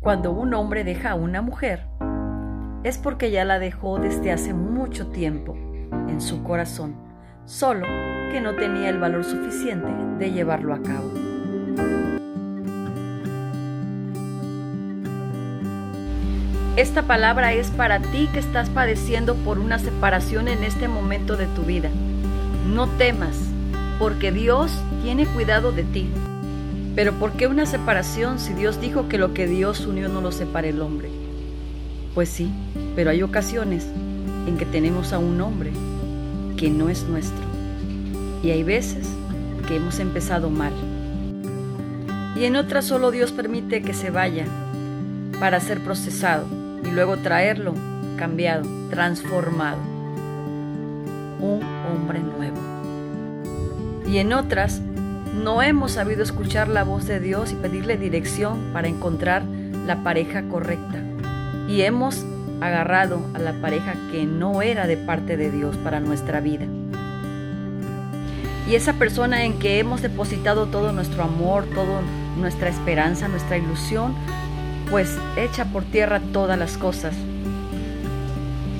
Cuando un hombre deja a una mujer, es porque ya la dejó desde hace mucho tiempo en su corazón, solo que no tenía el valor suficiente de llevarlo a cabo. Esta palabra es para ti que estás padeciendo por una separación en este momento de tu vida. No temas, porque Dios tiene cuidado de ti. Pero ¿por qué una separación si Dios dijo que lo que Dios unió no lo separe el hombre? Pues sí, pero hay ocasiones en que tenemos a un hombre que no es nuestro. Y hay veces que hemos empezado mal. Y en otras solo Dios permite que se vaya para ser procesado y luego traerlo cambiado, transformado. Un hombre nuevo. Y en otras no hemos sabido escuchar la voz de Dios y pedirle dirección para encontrar la pareja correcta. Y hemos agarrado a la pareja que no era de parte de Dios para nuestra vida. Y esa persona en que hemos depositado todo nuestro amor, toda nuestra esperanza, nuestra ilusión, pues echa por tierra todas las cosas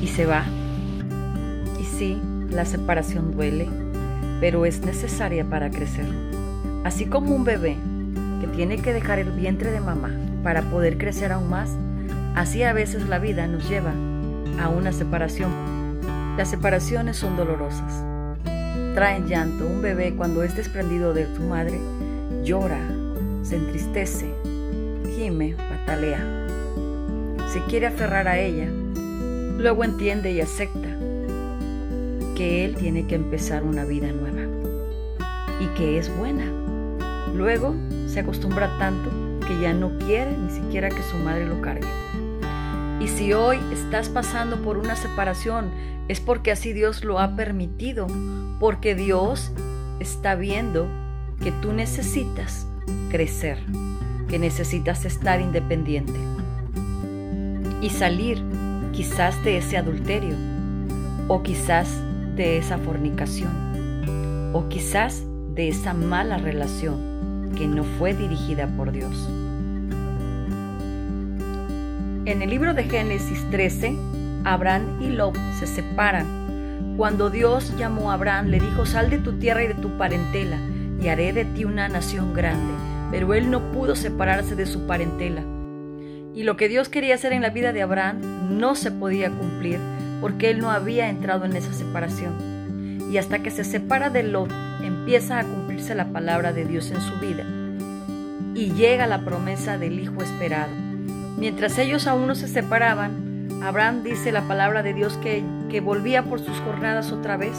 y se va. Y sí, la separación duele, pero es necesaria para crecer. Así como un bebé que tiene que dejar el vientre de mamá para poder crecer aún más, así a veces la vida nos lleva a una separación. Las separaciones son dolorosas. Traen llanto. Un bebé cuando es desprendido de su madre llora, se entristece, gime, patalea. Se quiere aferrar a ella. Luego entiende y acepta que él tiene que empezar una vida nueva y que es buena Luego se acostumbra tanto que ya no quiere ni siquiera que su madre lo cargue. Y si hoy estás pasando por una separación, es porque así Dios lo ha permitido, porque Dios está viendo que tú necesitas crecer, que necesitas estar independiente y salir quizás de ese adulterio, o quizás de esa fornicación, o quizás de esa mala relación que no fue dirigida por Dios. En el libro de Génesis 13, Abraham y Lot se separan. Cuando Dios llamó a Abraham, le dijo, sal de tu tierra y de tu parentela, y haré de ti una nación grande. Pero él no pudo separarse de su parentela. Y lo que Dios quería hacer en la vida de Abraham no se podía cumplir porque él no había entrado en esa separación. Y hasta que se separa de Lot, empieza a cumplirse la palabra de Dios en su vida y llega la promesa del Hijo esperado. Mientras ellos aún no se separaban, Abraham dice la palabra de Dios que, que volvía por sus jornadas otra vez,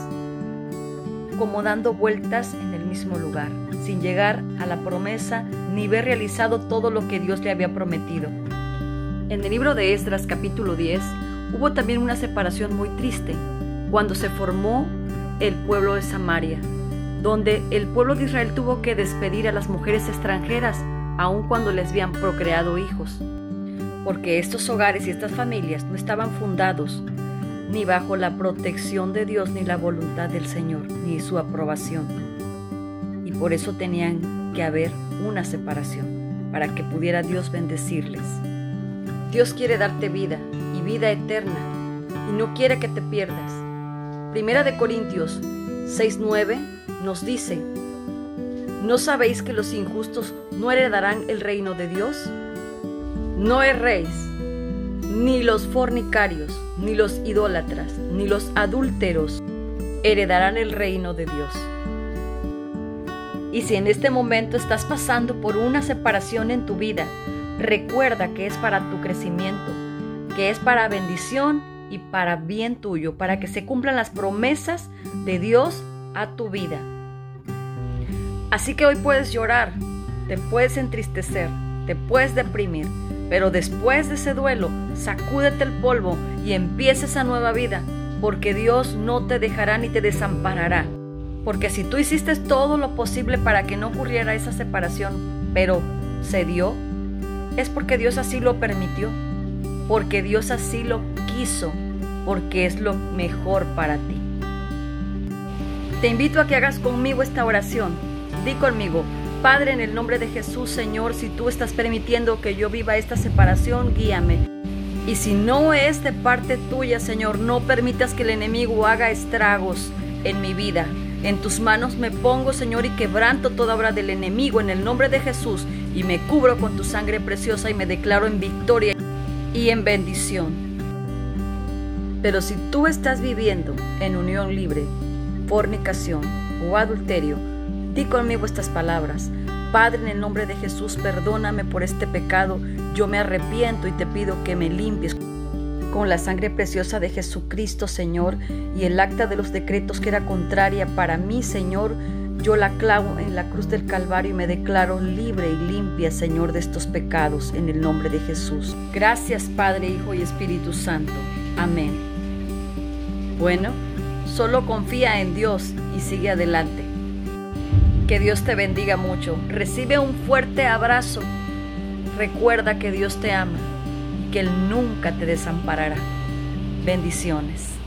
como dando vueltas en el mismo lugar, sin llegar a la promesa ni ver realizado todo lo que Dios le había prometido. En el libro de Esdras capítulo 10 hubo también una separación muy triste, cuando se formó el pueblo de Samaria, donde el pueblo de Israel tuvo que despedir a las mujeres extranjeras, aun cuando les habían procreado hijos, porque estos hogares y estas familias no estaban fundados ni bajo la protección de Dios ni la voluntad del Señor, ni su aprobación. Y por eso tenían que haber una separación, para que pudiera Dios bendecirles. Dios quiere darte vida y vida eterna, y no quiere que te pierdas. Primera de Corintios 6:9 nos dice, ¿no sabéis que los injustos no heredarán el reino de Dios? No erréis, ni los fornicarios, ni los idólatras, ni los adúlteros heredarán el reino de Dios. Y si en este momento estás pasando por una separación en tu vida, recuerda que es para tu crecimiento, que es para bendición y para bien tuyo, para que se cumplan las promesas de Dios a tu vida. Así que hoy puedes llorar, te puedes entristecer, te puedes deprimir, pero después de ese duelo, sacúdete el polvo y empieza esa nueva vida, porque Dios no te dejará ni te desamparará. Porque si tú hiciste todo lo posible para que no ocurriera esa separación, pero se dio, es porque Dios así lo permitió, porque Dios así lo porque es lo mejor para ti. Te invito a que hagas conmigo esta oración. Di conmigo, Padre, en el nombre de Jesús, Señor, si tú estás permitiendo que yo viva esta separación, guíame. Y si no es de parte tuya, Señor, no permitas que el enemigo haga estragos en mi vida. En tus manos me pongo, Señor, y quebranto toda obra del enemigo en el nombre de Jesús y me cubro con tu sangre preciosa y me declaro en victoria y en bendición. Pero si tú estás viviendo en unión libre, fornicación o adulterio, di conmigo estas palabras. Padre, en el nombre de Jesús, perdóname por este pecado. Yo me arrepiento y te pido que me limpies con la sangre preciosa de Jesucristo, Señor, y el acta de los decretos que era contraria para mí, Señor. Yo la clavo en la cruz del Calvario y me declaro libre y limpia, Señor, de estos pecados, en el nombre de Jesús. Gracias, Padre, Hijo y Espíritu Santo. Amén. Bueno, solo confía en Dios y sigue adelante. Que Dios te bendiga mucho. Recibe un fuerte abrazo. Recuerda que Dios te ama y que Él nunca te desamparará. Bendiciones.